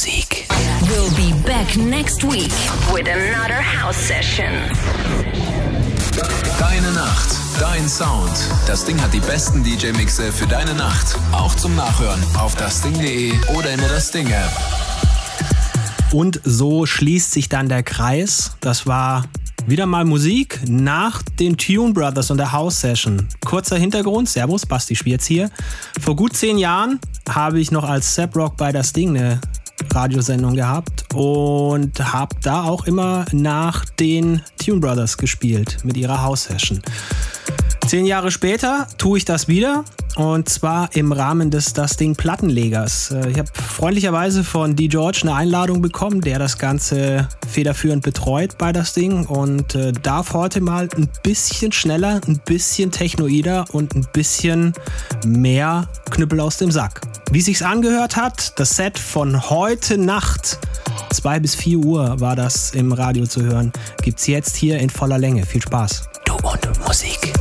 Musik. We'll be back next week with another house session. Deine Nacht, dein Sound. Das Ding hat die besten DJ-Mixe für deine Nacht. Auch zum Nachhören auf dasding.de oder in der Das Ding App. Und so schließt sich dann der Kreis. Das war wieder mal Musik nach den Tune Brothers und der House Session. Kurzer Hintergrund, Servus, Basti Schwierz hier. Vor gut zehn Jahren habe ich noch als Zap Rock bei das Ding eine Radiosendung gehabt und habe da auch immer nach den Tune Brothers gespielt mit ihrer House Session. Zehn Jahre später tue ich das wieder und zwar im Rahmen des Das Ding Plattenlegers. Äh, ich habe freundlicherweise von D. George eine Einladung bekommen, der das Ganze federführend betreut bei Das Ding und äh, darf heute mal ein bisschen schneller, ein bisschen technoider und ein bisschen mehr Knüppel aus dem Sack. Wie sich's angehört hat, das Set von heute Nacht, 2 bis 4 Uhr war das im Radio zu hören, gibt's jetzt hier in voller Länge. Viel Spaß. Du und Musik.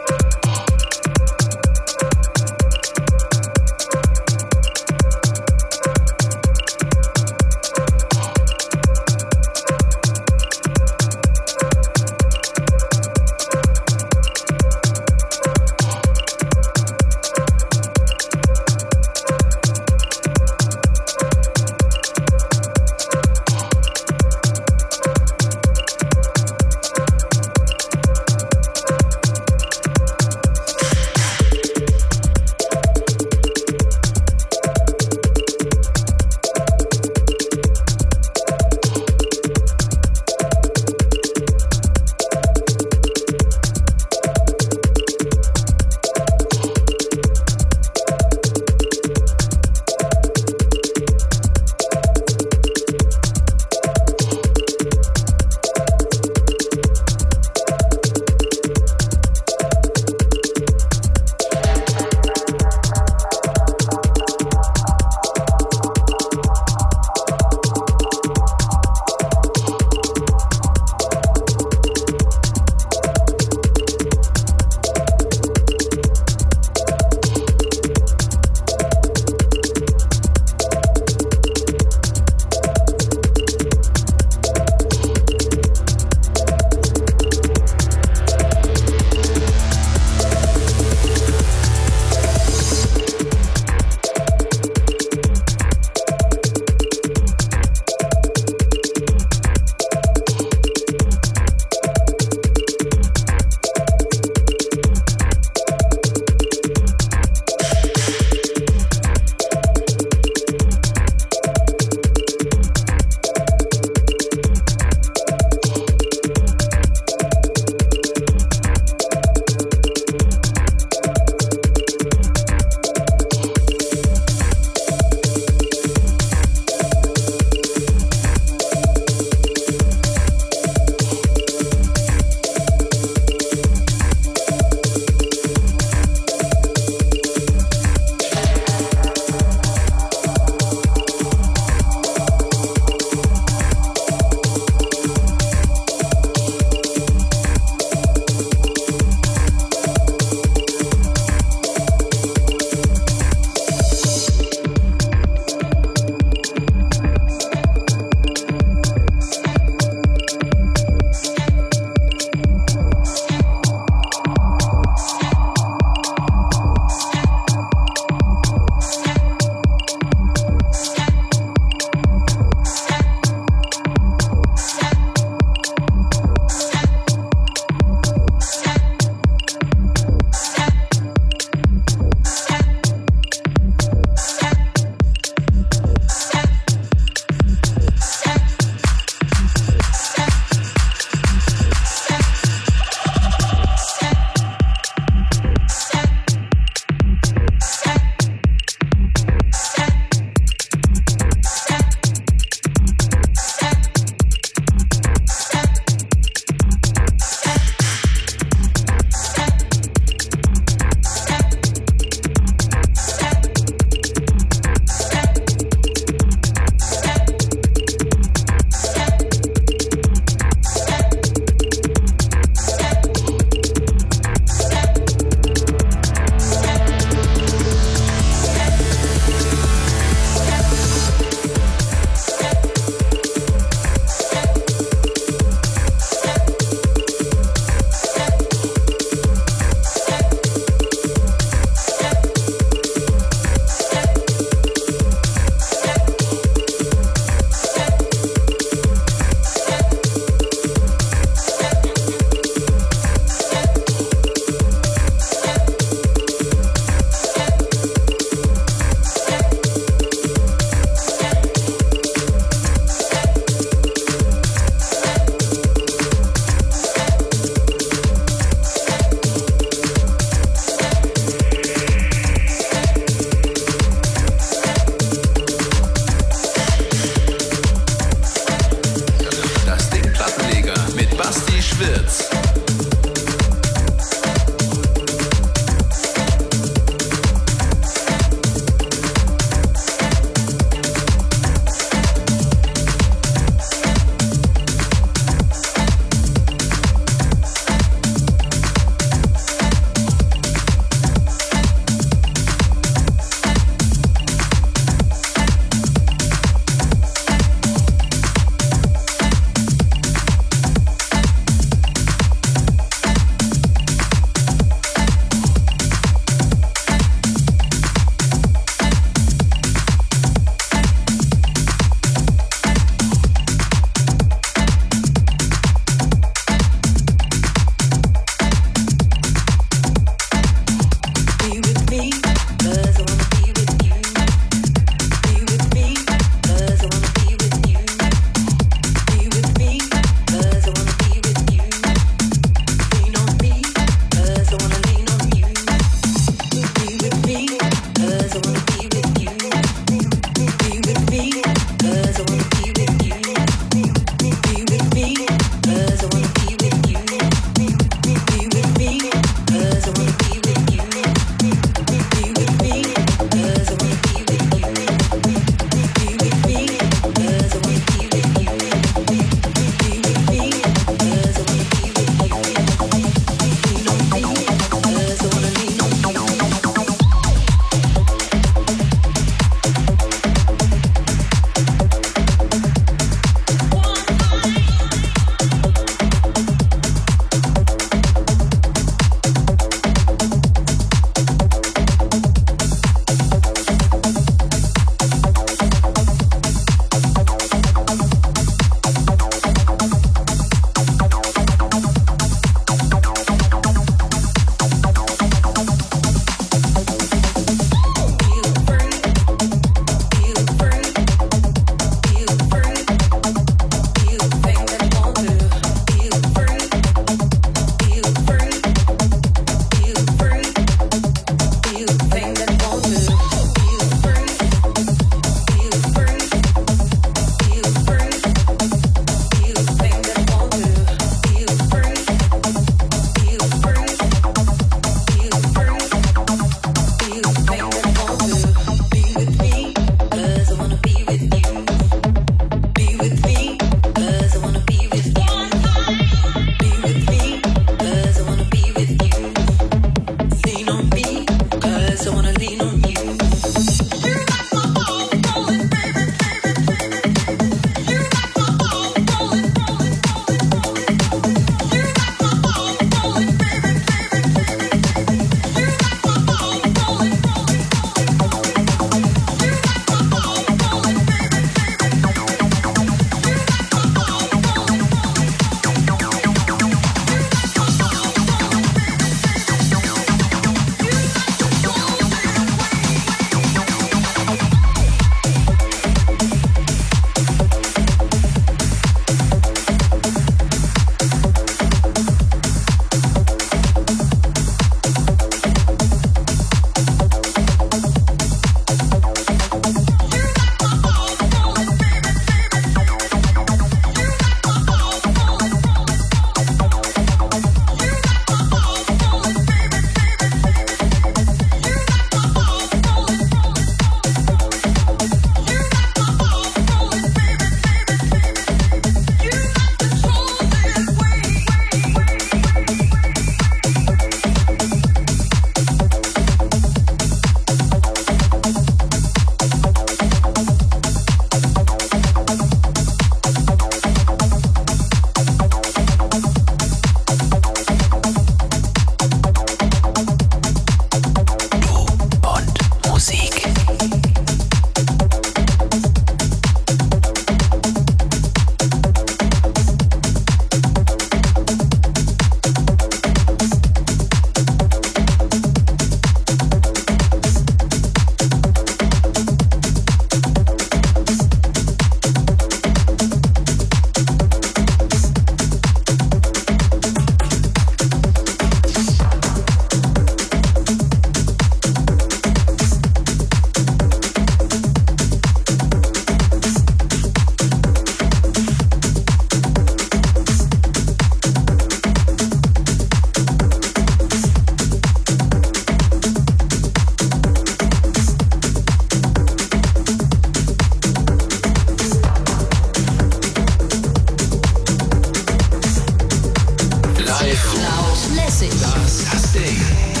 Stay.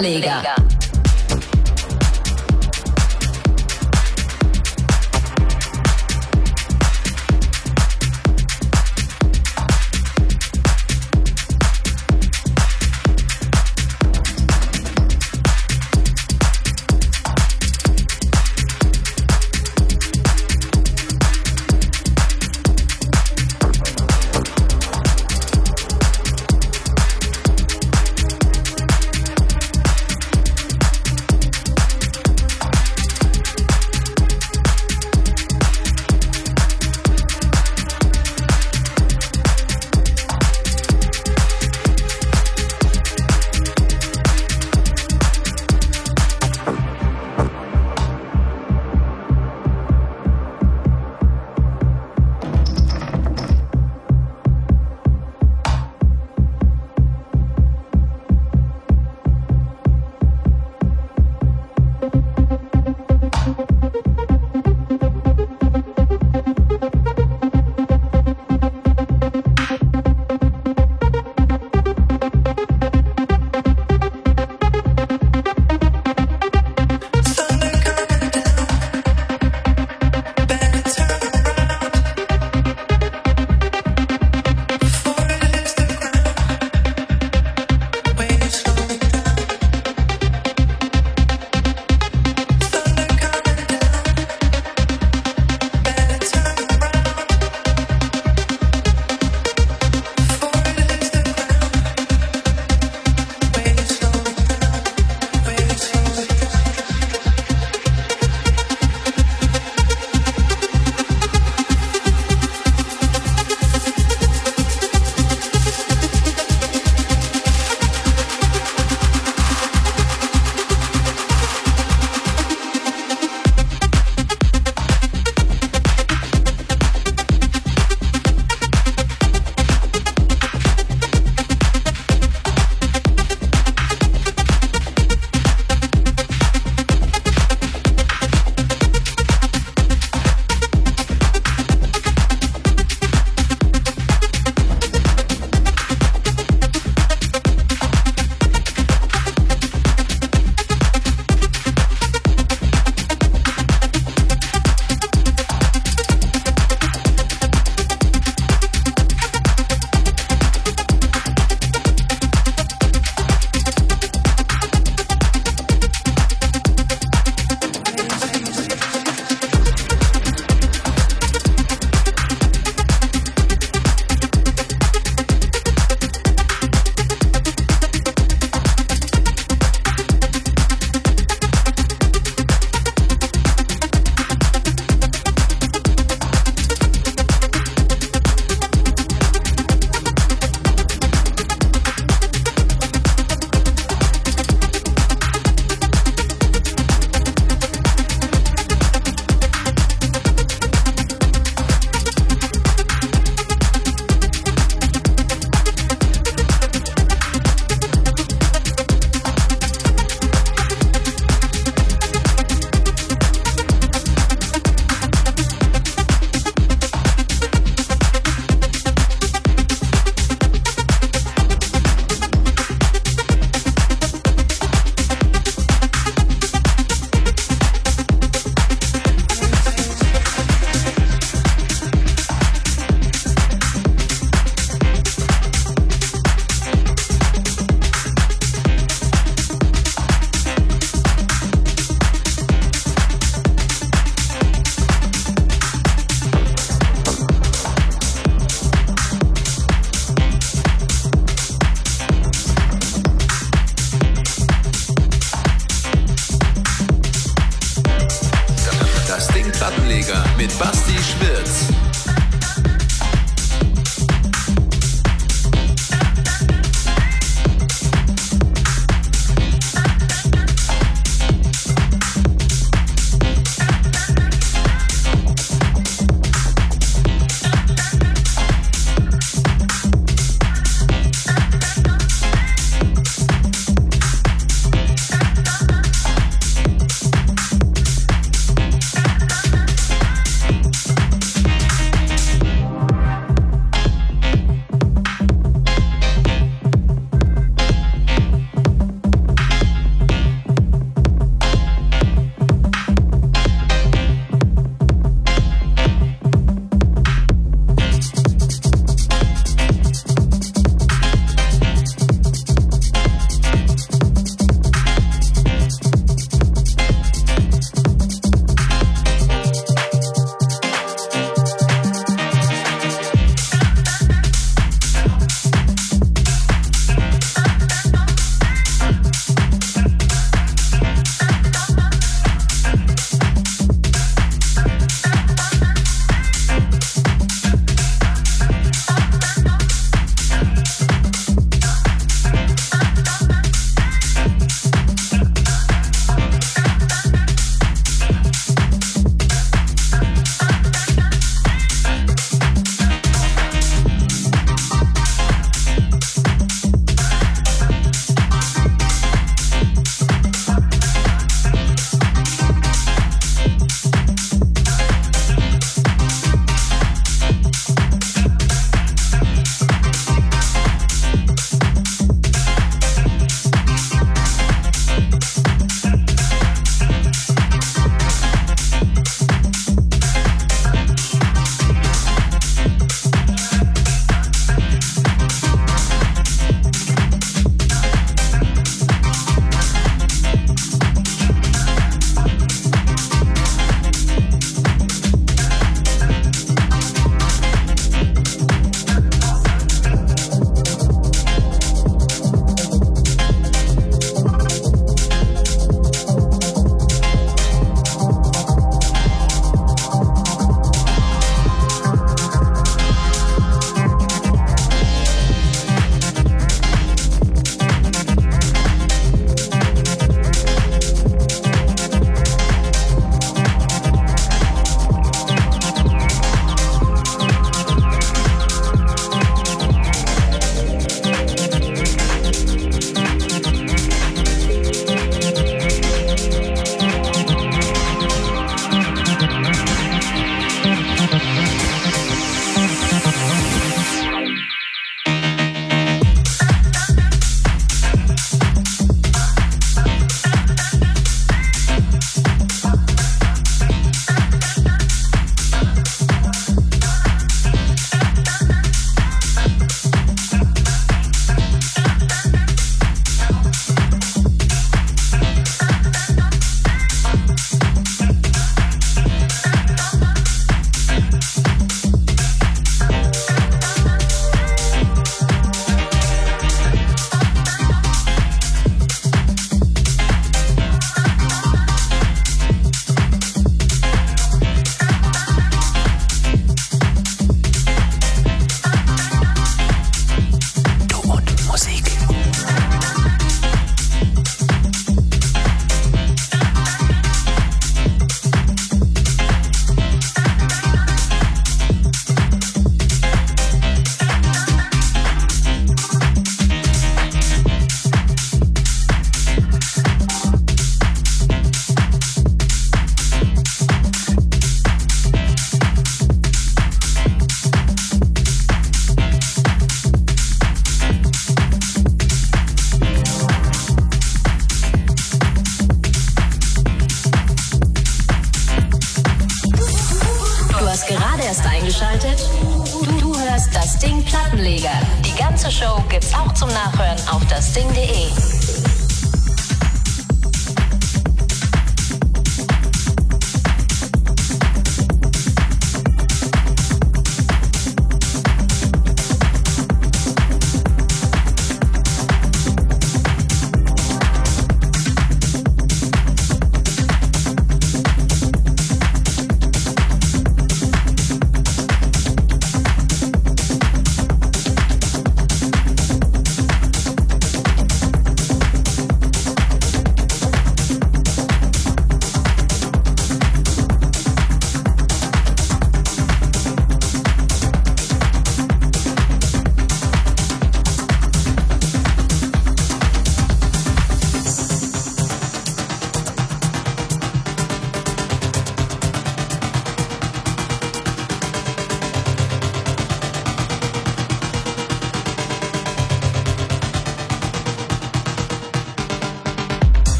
Plattenleger.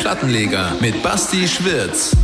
Plattenleger mit Basti Schwirz.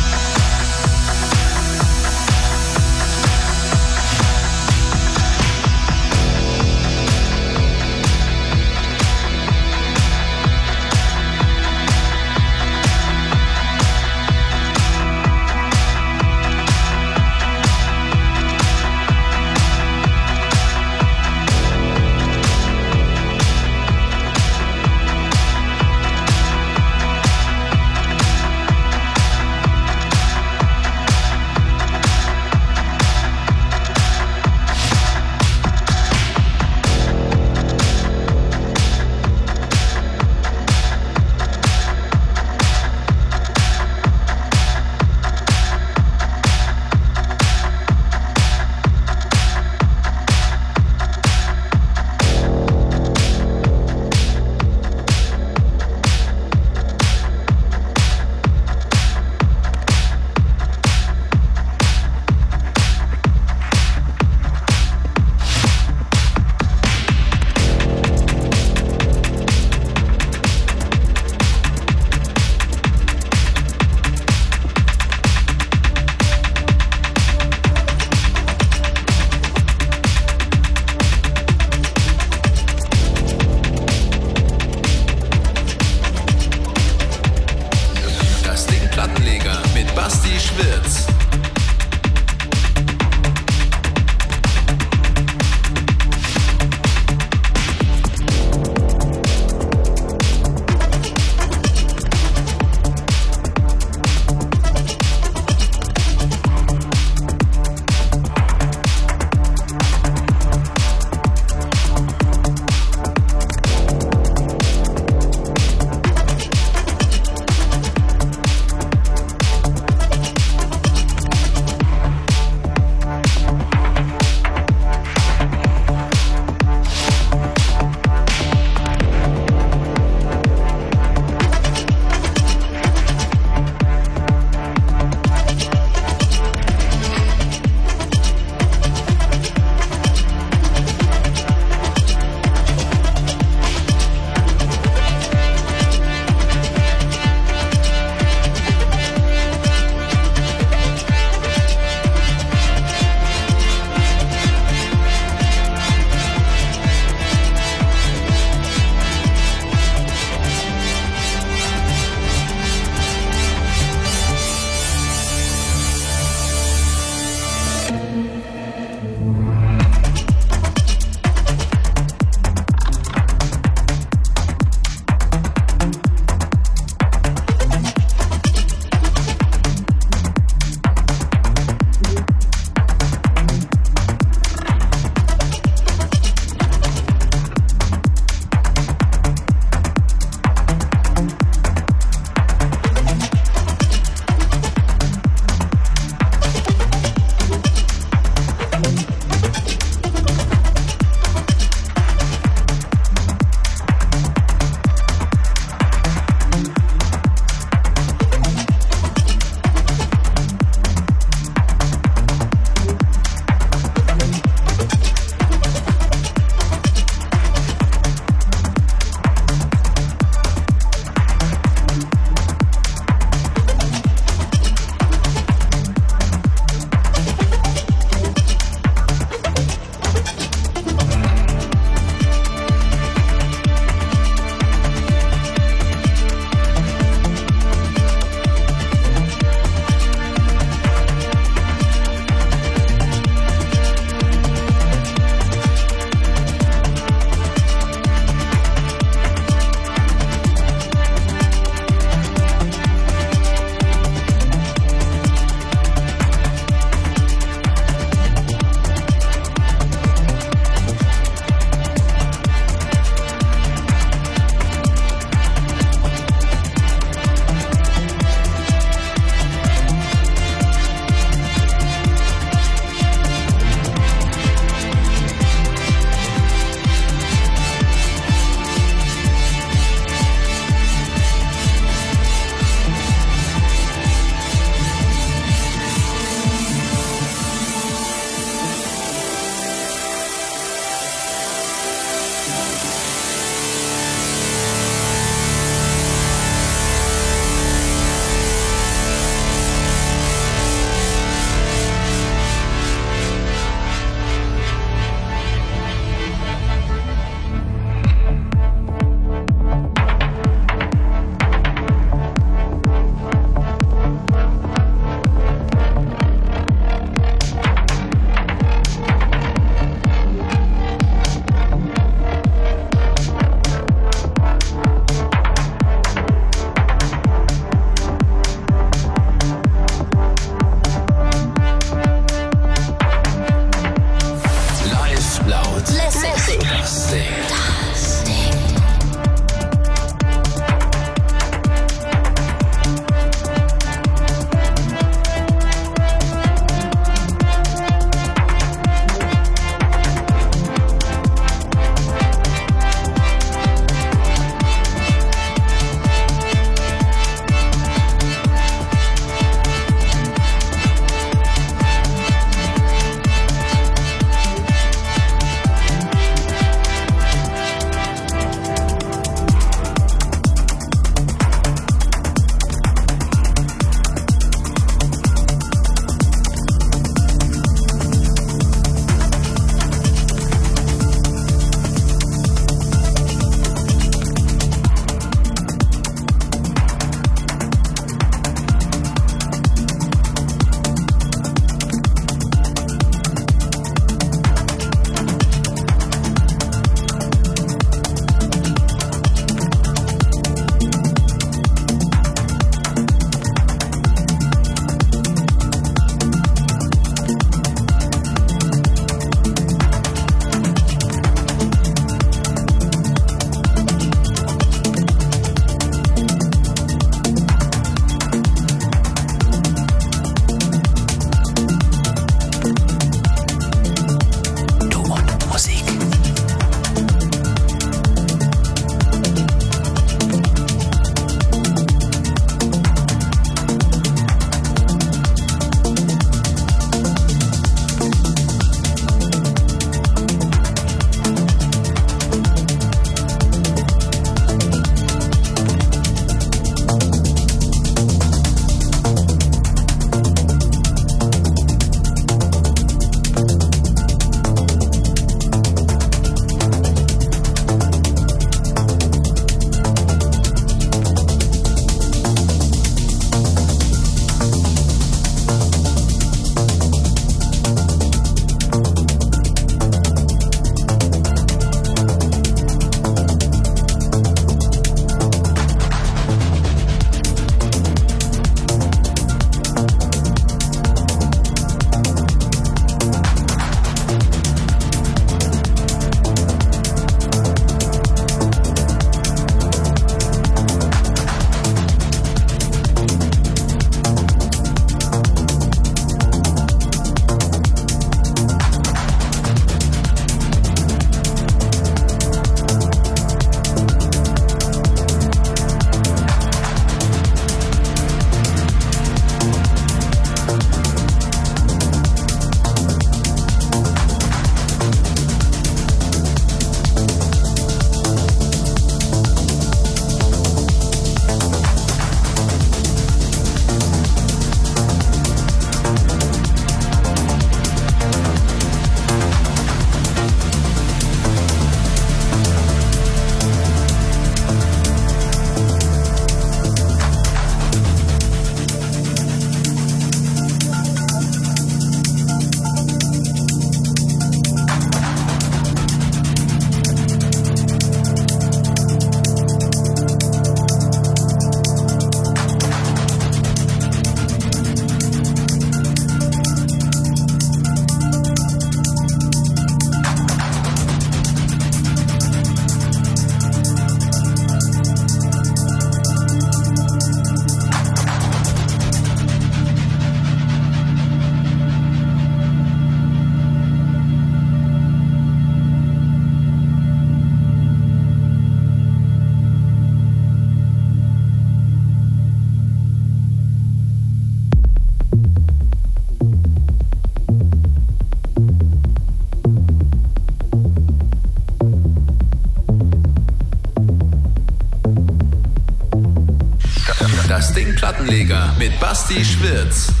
Plattenleger mit Basti Schwirz.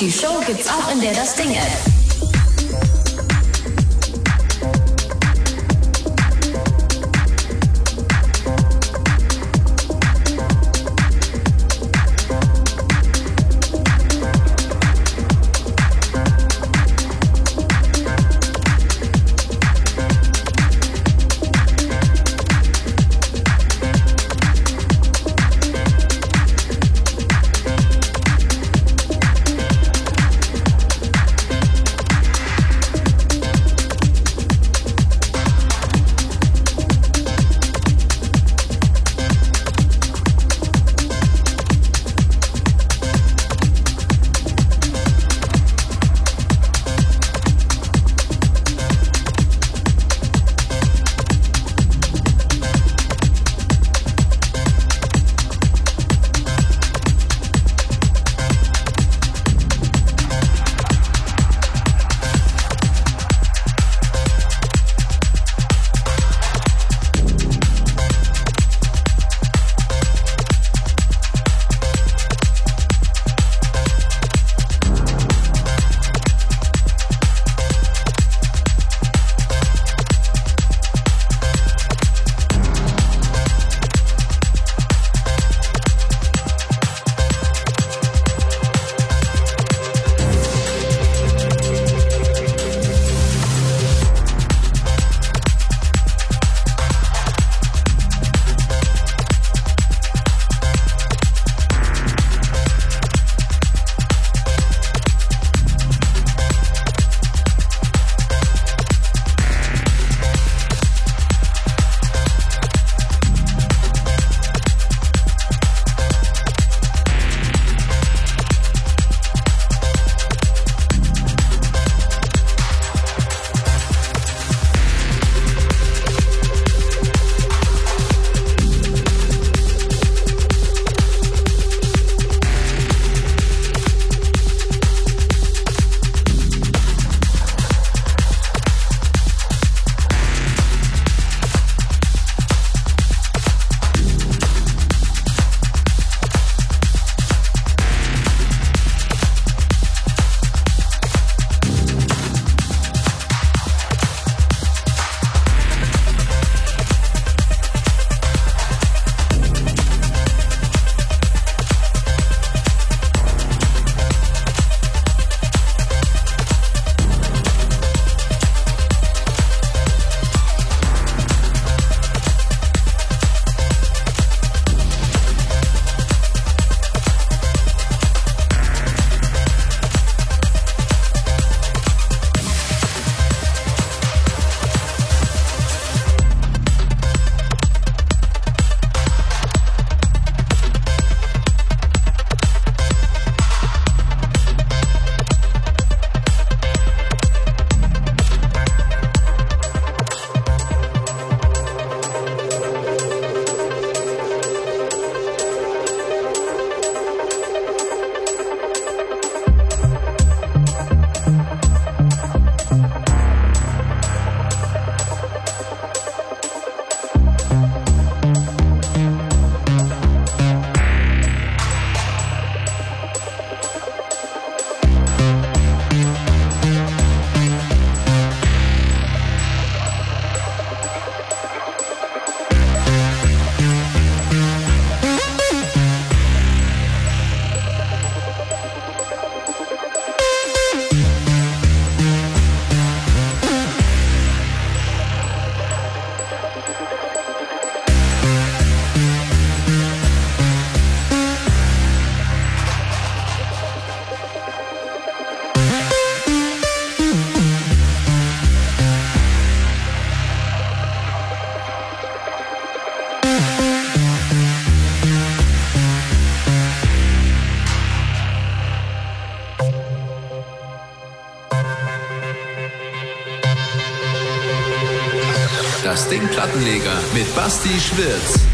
Die Show gibt's auch in der Das Ding App. Basti Schwirz.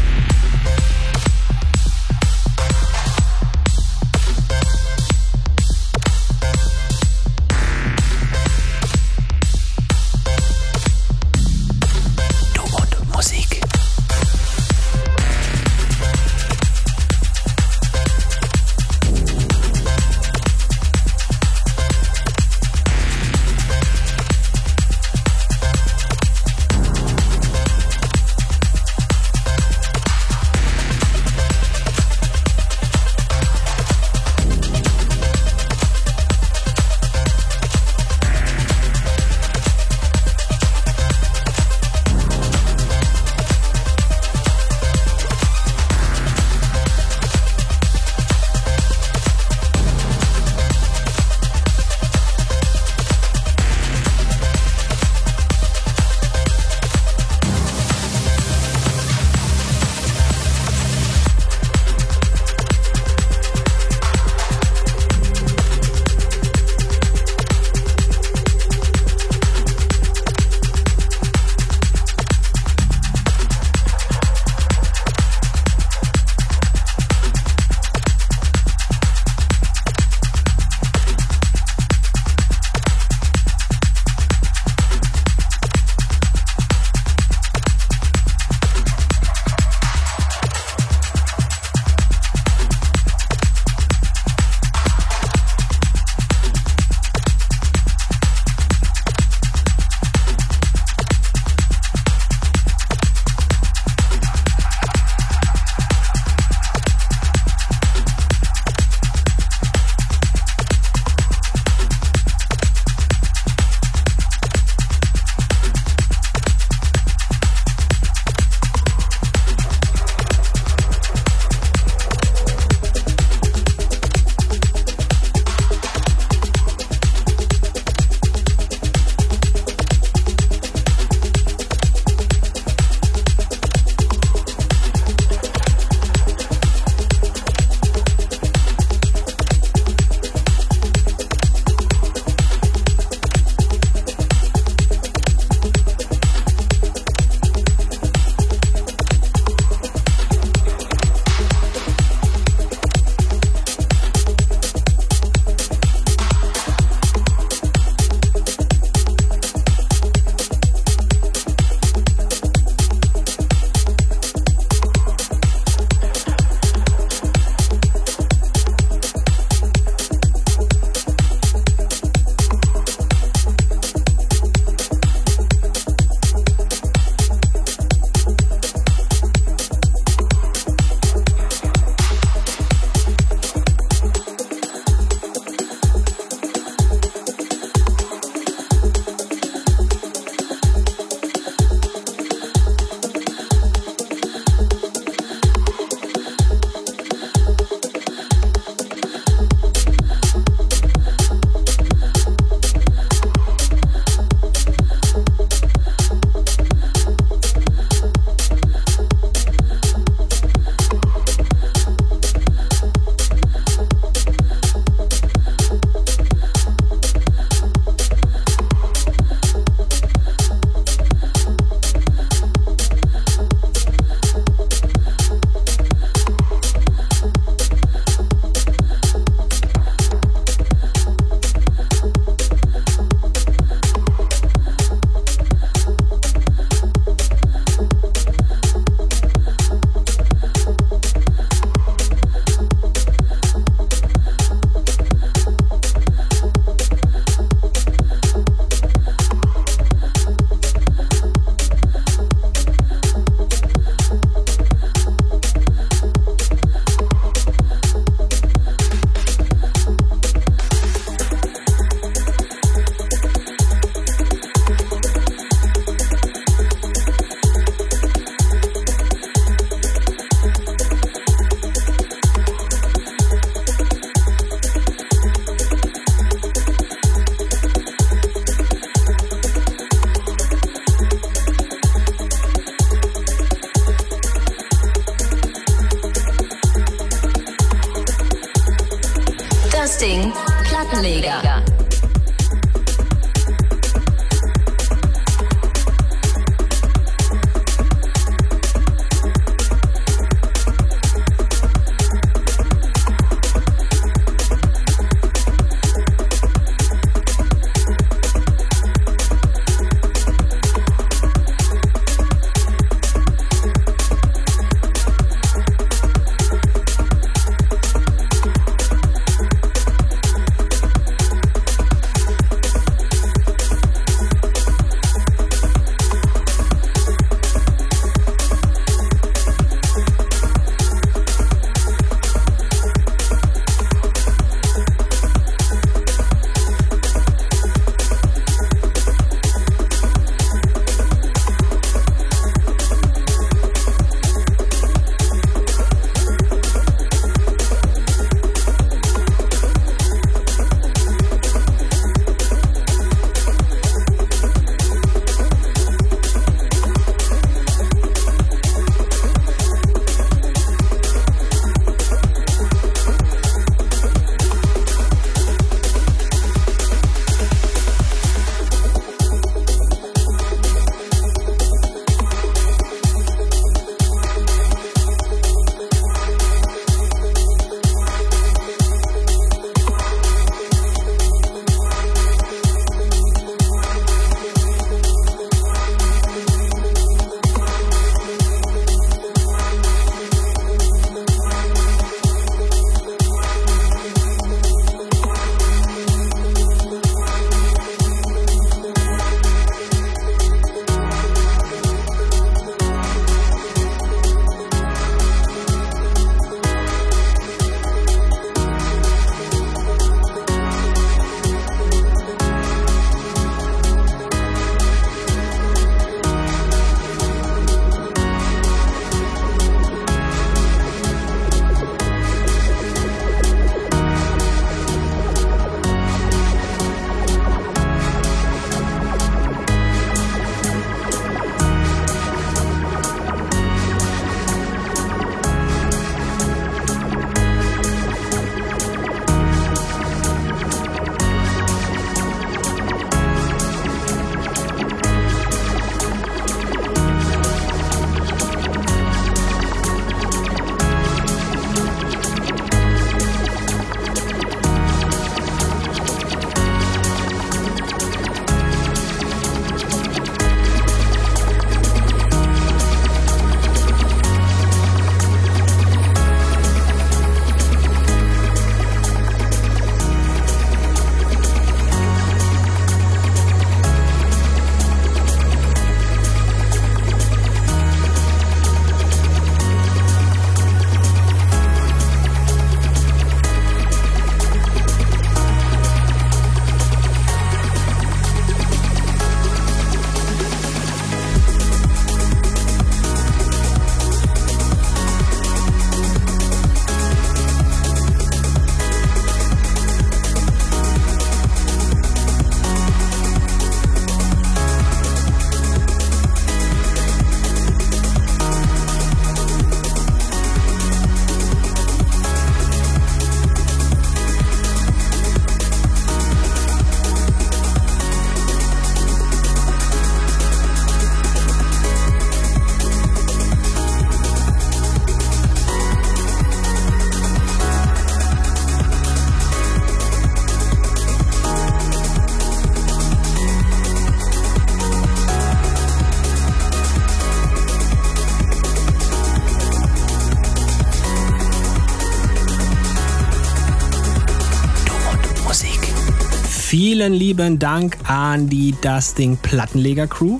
Vielen lieben Dank an die Dusting Plattenleger Crew.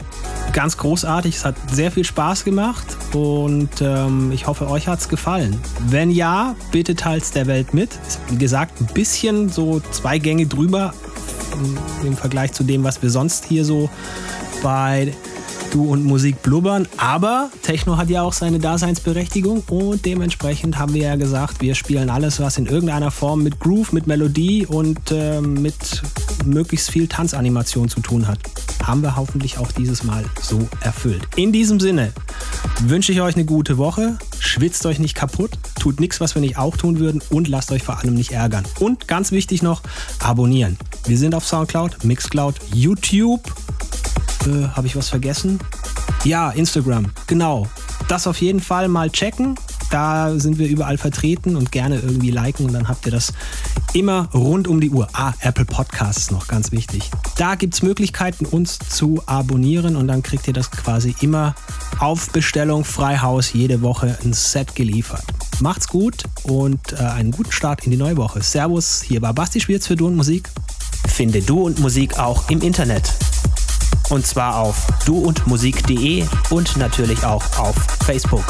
Ganz großartig, es hat sehr viel Spaß gemacht und ähm, ich hoffe, euch hat es gefallen. Wenn ja, bitte teilt der Welt mit. Wie gesagt, ein bisschen so zwei Gänge drüber im Vergleich zu dem, was wir sonst hier so bei Du und Musik blubbern. Aber Techno hat ja auch seine Daseinsberechtigung und dementsprechend haben wir ja gesagt, wir spielen alles, was in irgendeiner Form mit Groove, mit Melodie und äh, mit möglichst viel Tanzanimation zu tun hat. Haben wir hoffentlich auch dieses Mal so erfüllt. In diesem Sinne wünsche ich euch eine gute Woche. Schwitzt euch nicht kaputt tut nichts, was wir nicht auch tun würden und lasst euch vor allem nicht ärgern. Und ganz wichtig noch, abonnieren. Wir sind auf Soundcloud, Mixcloud, YouTube. Äh, Habe ich was vergessen? Ja, Instagram, genau. Das auf jeden Fall mal checken. Da sind wir überall vertreten und gerne irgendwie liken und dann habt ihr das immer rund um die Uhr. Ah, Apple Podcasts noch ganz wichtig. Da gibt es Möglichkeiten, uns zu abonnieren und dann kriegt ihr das quasi immer auf Bestellung Freihaus jede Woche ein Set geliefert. Macht's gut und äh, einen guten Start in die neue Woche. Servus, hier war Basti Schwierz für Du und Musik. Finde Du und Musik auch im Internet. Und zwar auf duundmusik.de und natürlich auch auf Facebook.